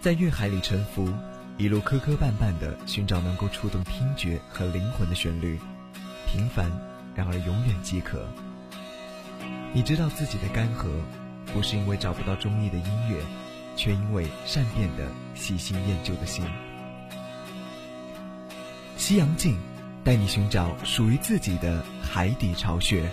在乐海里沉浮，一路磕磕绊绊地寻找能够触动听觉和灵魂的旋律，平凡然而永远饥渴。你知道自己的干涸，不是因为找不到中意的音乐，却因为善变的喜新厌旧的心。夕阳镜，带你寻找属于自己的海底巢穴。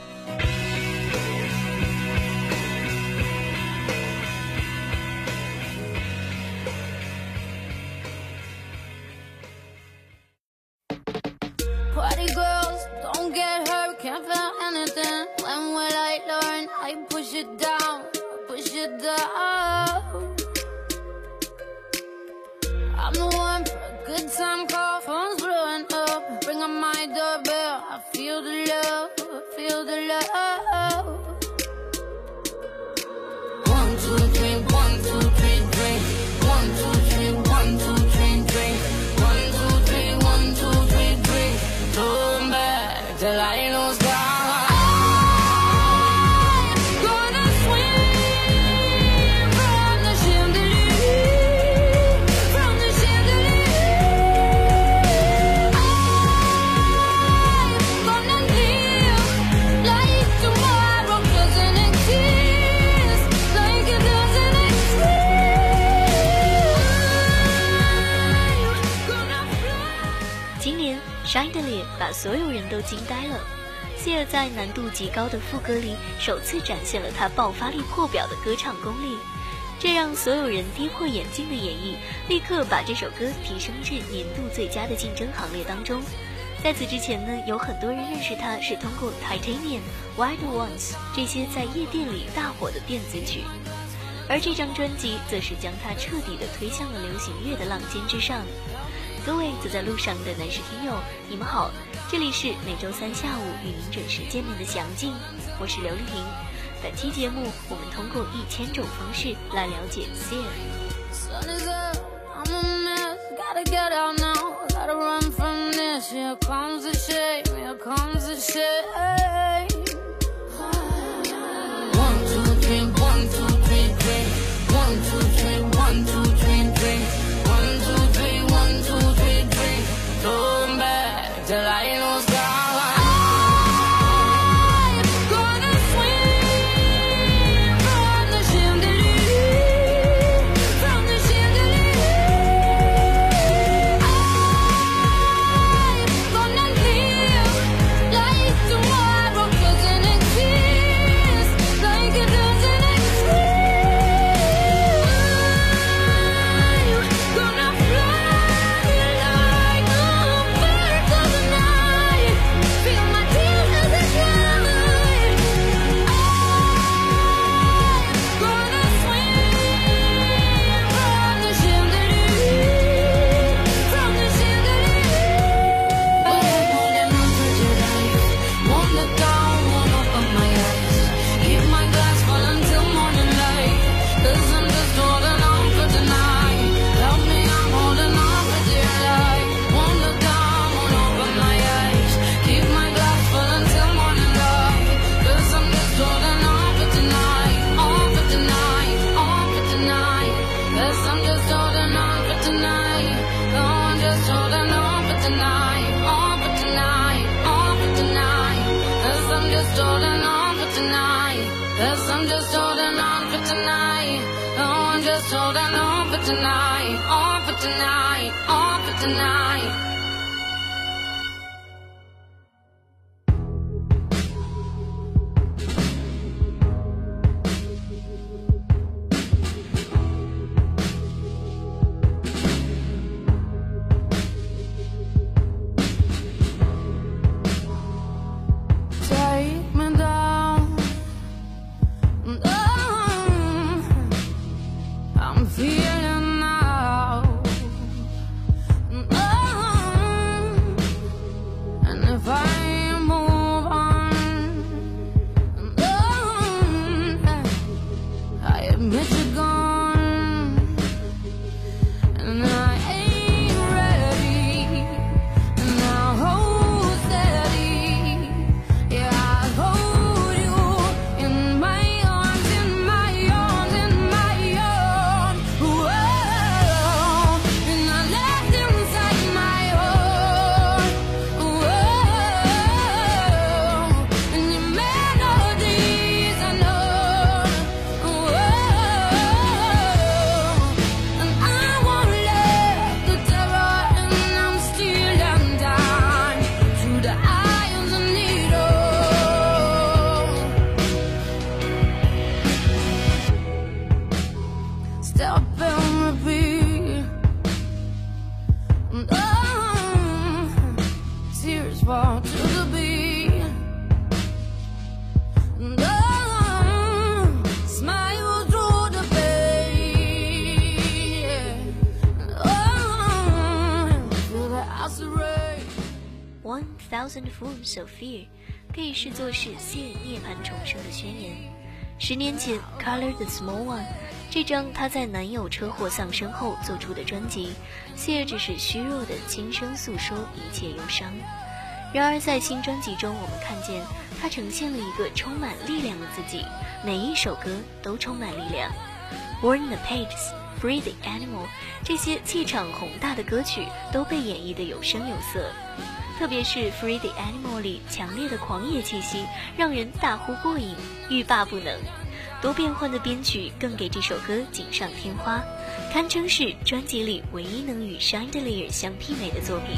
所有人都惊呆了。谢尔在难度极高的副歌里首次展现了他爆发力破表的歌唱功力，这让所有人跌破眼镜的演绎立刻把这首歌提升至年度最佳的竞争行列当中。在此之前呢，有很多人认识他是通过《Titanium》、《Wild Ones》这些在夜店里大火的电子曲，而这张专辑则是将他彻底的推向了流行乐的浪尖之上。各位走在路上的男士听友，你们好，这里是每周三下午与您准时见面的祥静，我是刘丽萍。本期节目，我们通过一千种方式来了解 guess I'm just holding on for tonight. Oh, I'm just holding on for tonight. On for tonight. On for tonight. Thousand Forms of Fear 可以视作是谢涅槃重生的宣言。十年前，《Color the Small One》这张她在男友车祸丧生后做出的专辑，谢只是虚弱的轻声诉说一切忧伤。然而，在新专辑中，我们看见她呈现了一个充满力量的自己，每一首歌都充满力量。《Burn the Pages》《Free the Animal》这些气场宏大的歌曲都被演绎得有声有色。特别是《Free the Animal》里强烈的狂野气息，让人大呼过瘾，欲罢不能。多变换的编曲更给这首歌锦上添花，堪称是专辑里唯一能与《Chandelier》相媲美的作品。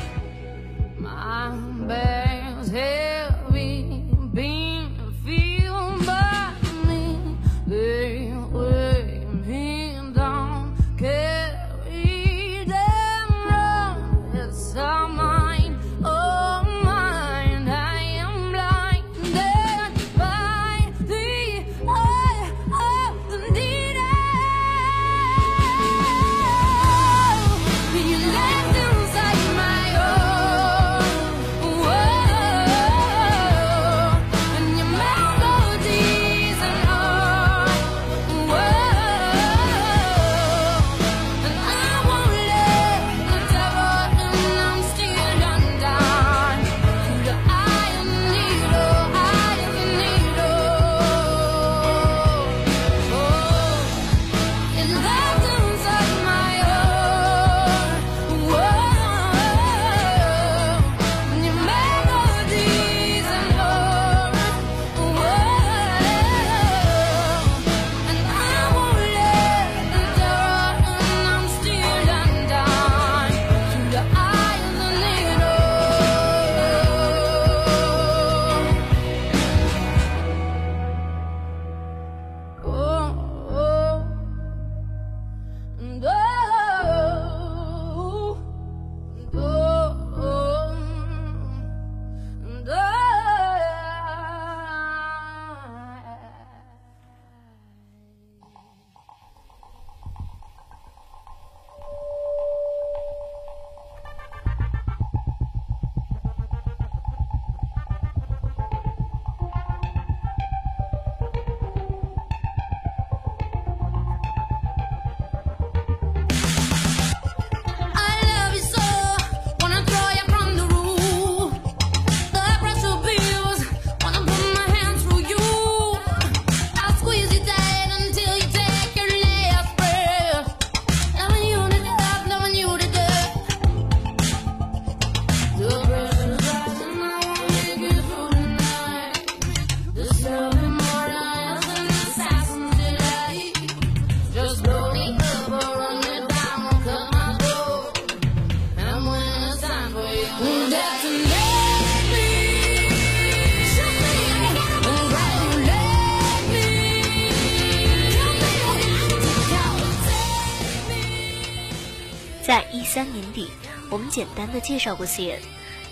简单的介绍过 Sia，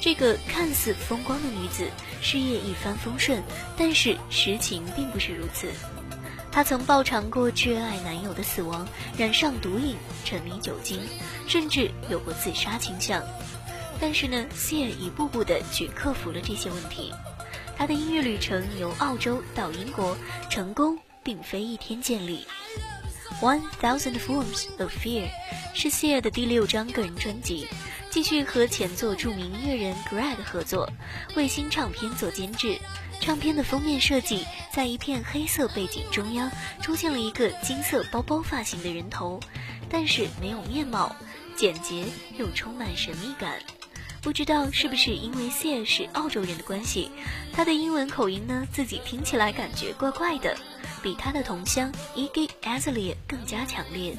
这个看似风光的女子，事业一帆风顺，但是实情并不是如此。她曾饱尝过挚爱男友的死亡，染上毒瘾，沉迷酒精，甚至有过自杀倾向。但是呢，Sia 一步步的去克服了这些问题。她的音乐旅程由澳洲到英国，成功并非一天建立。One Thousand Forms of Fear 是谢的第六张个人专辑，继续和前作著名音乐人 Greg 合作，为新唱片做监制。唱片的封面设计在一片黑色背景中央出现了一个金色包包发型的人头，但是没有面貌，简洁又充满神秘感。不知道是不是因为谢是澳洲人的关系，他的英文口音呢自己听起来感觉怪怪的，比他的同乡 Iggy Azalea 更加强烈。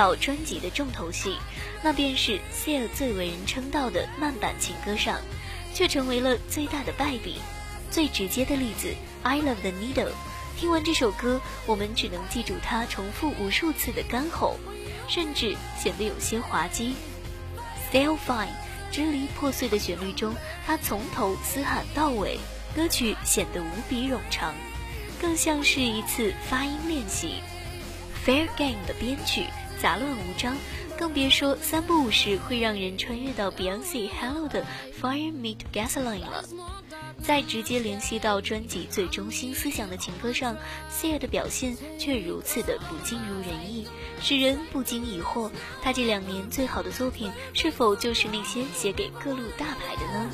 到专辑的重头戏，那便是 Seal 最为人称道的慢板情歌上，却成为了最大的败笔。最直接的例子，《I Love the Needle》。听完这首歌，我们只能记住他重复无数次的干吼，甚至显得有些滑稽。Still Fine，支离破碎的旋律中，他从头嘶喊到尾，歌曲显得无比冗长，更像是一次发音练习。Fair Game 的编曲杂乱无章，更别说三不五时会让人穿越到 Beyonce Hello 的 Fire Meet Gasoline 了。在直接联系到专辑最中心思想的情歌上，Sia 的表现却如此的不尽如人意，使人不禁疑惑，他这两年最好的作品是否就是那些写给各路大牌的呢？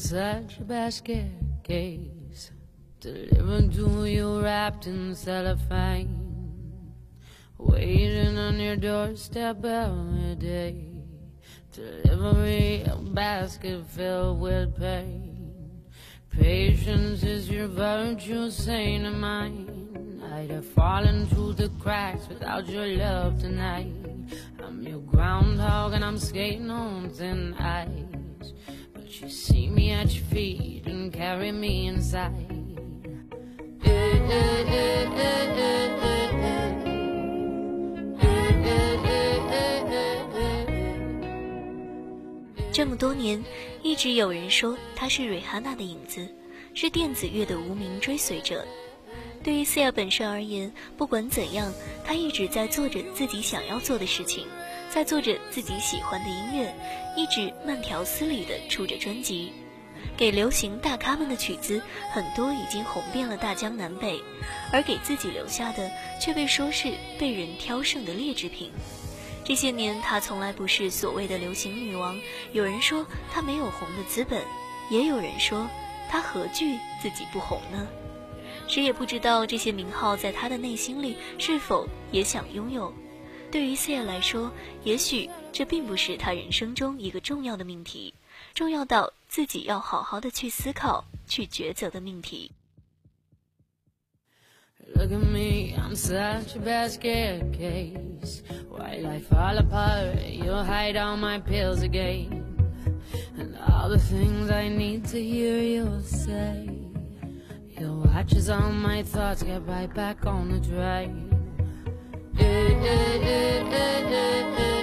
Such a basket case. Delivered to you wrapped in cellophane. Waiting on your doorstep every day. Delivery, a basket filled with pain. Patience is your virtue, saint of mine. I'd have fallen through the cracks without your love tonight. I'm your groundhog and I'm skating on thin ice. You see me at your feet and carry me inside. Eh, eh, eh, eh, eh, eh, eh. Eh, eh, eh, eh, eh, eh. 这么多年，一直有人说他是瑞哈娜的影子，是电子乐的无名追随者。对于 Sia 本身而言，不管怎样，他一直在做着自己想要做的事情，在做着自己喜欢的音乐，一直慢条斯理地出着专辑。给流行大咖们的曲子很多已经红遍了大江南北，而给自己留下的却被说是被人挑剩的劣质品。这些年，她从来不是所谓的流行女王。有人说她没有红的资本，也有人说她何惧自己不红呢？谁也不知道这些名号在她的内心里是否也想拥有。对于 C 尔来说，也许这并不是他人生中一个重要的命题，重要到自己要好好的去思考、去抉择的命题。Eh, eh, eh, eh, eh, eh,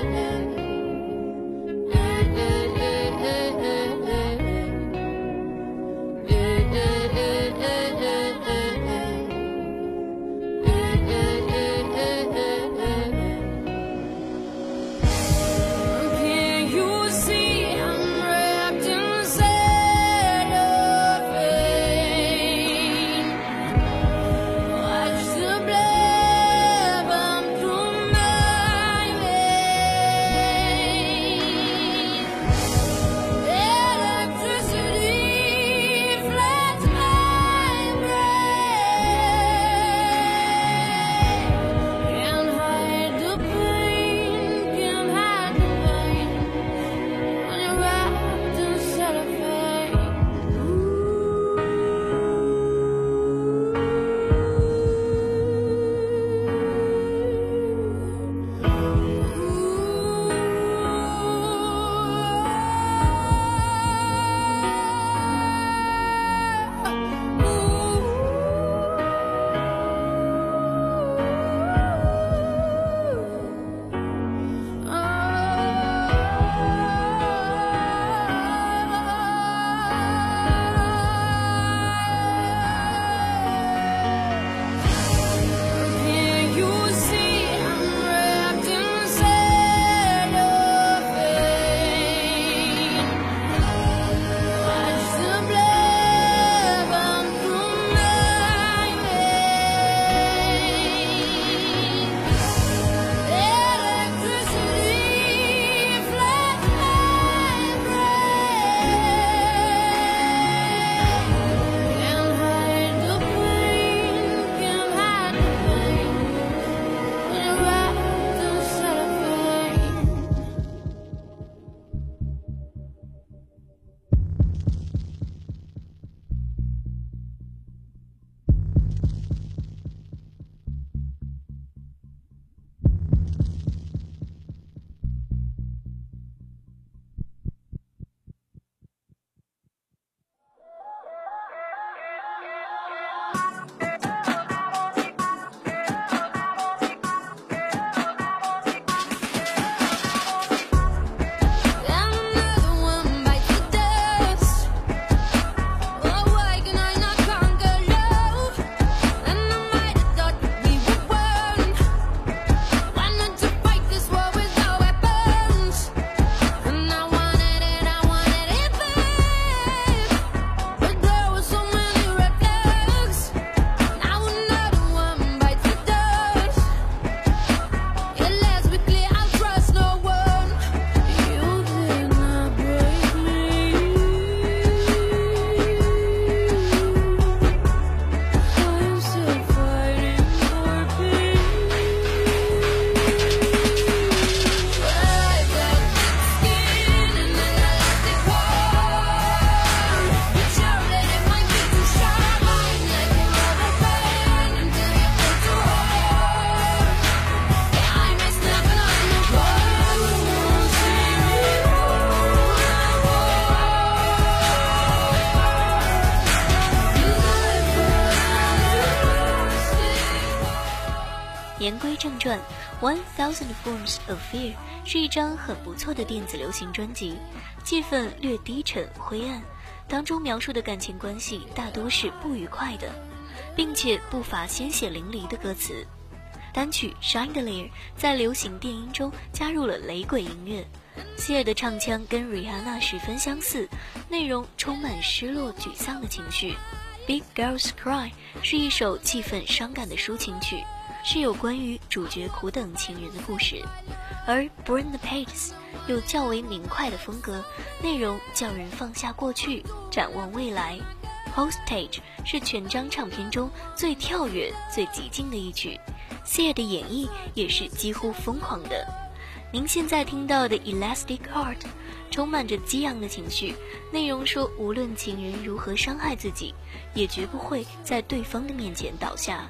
Thousand Forms of Fear》是一张很不错的电子流行专辑，气氛略低沉灰暗，当中描述的感情关系大多是不愉快的，并且不乏鲜血淋漓的歌词。单曲《Chandelier》在流行电音中加入了雷鬼音乐，希尔的唱腔跟 Rihanna 十分相似，内容充满失落、沮丧的情绪。Big Girls Cry 是一首气氛伤感的抒情曲，是有关于主角苦等情人的故事。而 Burn the Pages 有较为明快的风格，内容叫人放下过去，展望未来。Hostage 是全张唱片中最跳跃、最激进的一曲，谢的演绎也是几乎疯狂的。您现在听到的《Elastic Heart》充满着激昂的情绪，内容说无论情人如何伤害自己，也绝不会在对方的面前倒下。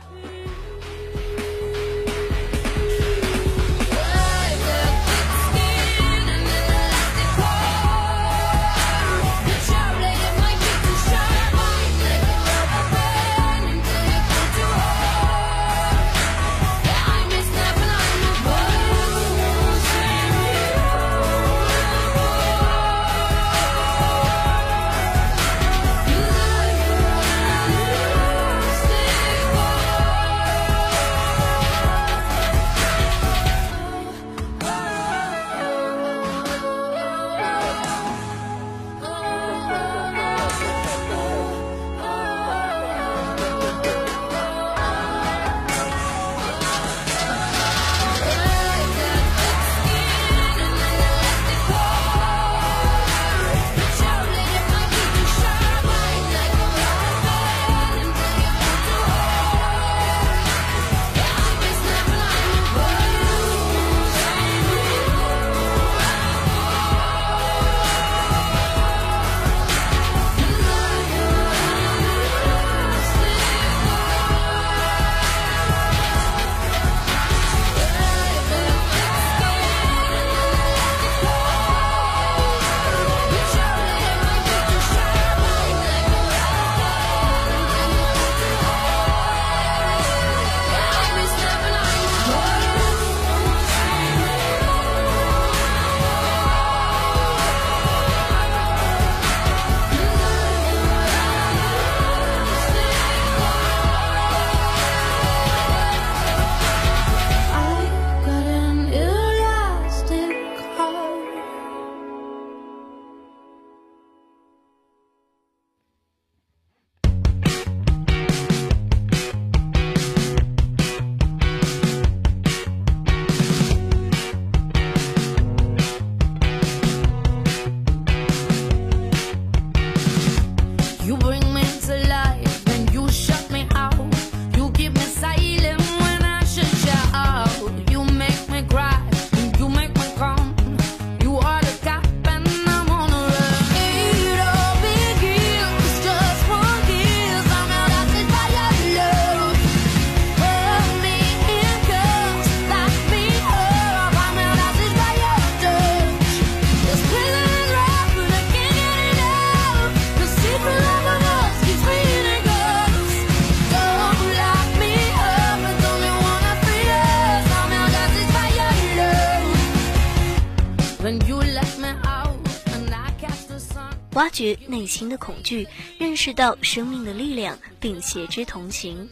挖掘内心的恐惧，认识到生命的力量，并携之同行。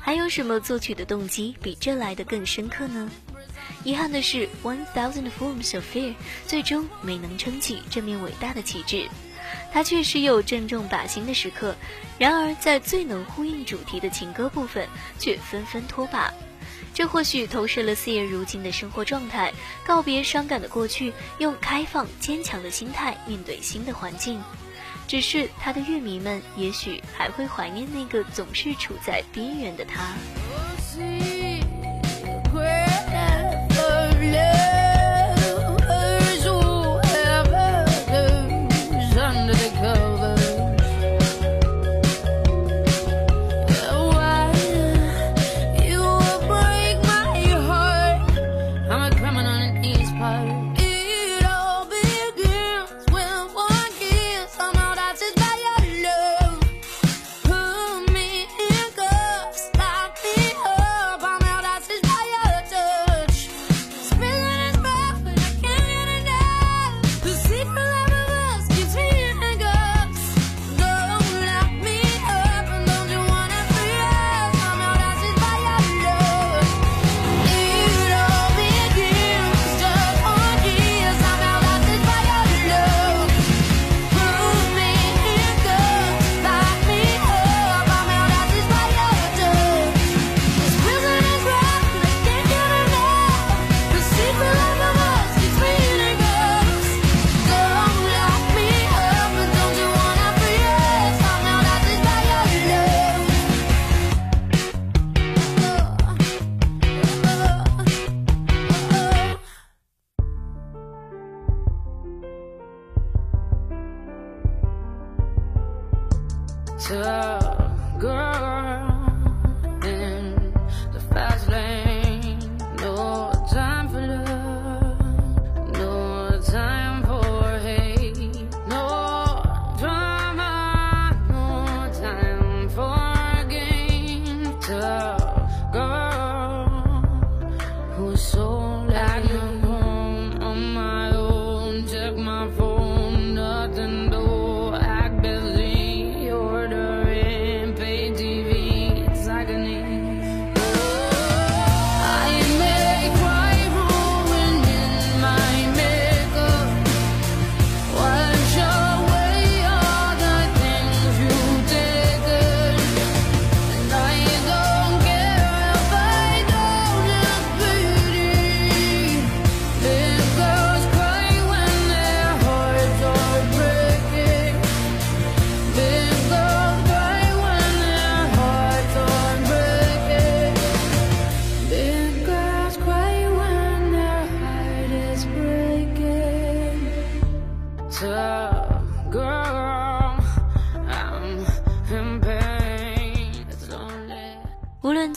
还有什么作曲的动机比这来的更深刻呢？遗憾的是，《One Thousand Forms of Fear》最终没能撑起这面伟大的旗帜。它确实有正中靶心的时刻，然而在最能呼应主题的情歌部分，却纷纷脱靶。这或许投射了四爷如今的生活状态，告别伤感的过去，用开放坚强的心态面对新的环境。只是他的乐迷们也许还会怀念那个总是处在边缘的他。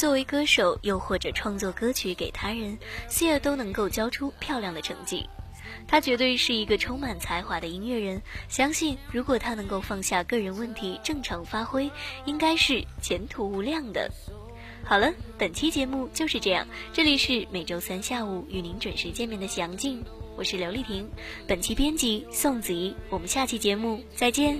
作为歌手，又或者创作歌曲给他人，谢都能够交出漂亮的成绩。他绝对是一个充满才华的音乐人，相信如果他能够放下个人问题，正常发挥，应该是前途无量的。好了，本期节目就是这样，这里是每周三下午与您准时见面的祥静，我是刘丽婷，本期编辑宋子怡，我们下期节目再见。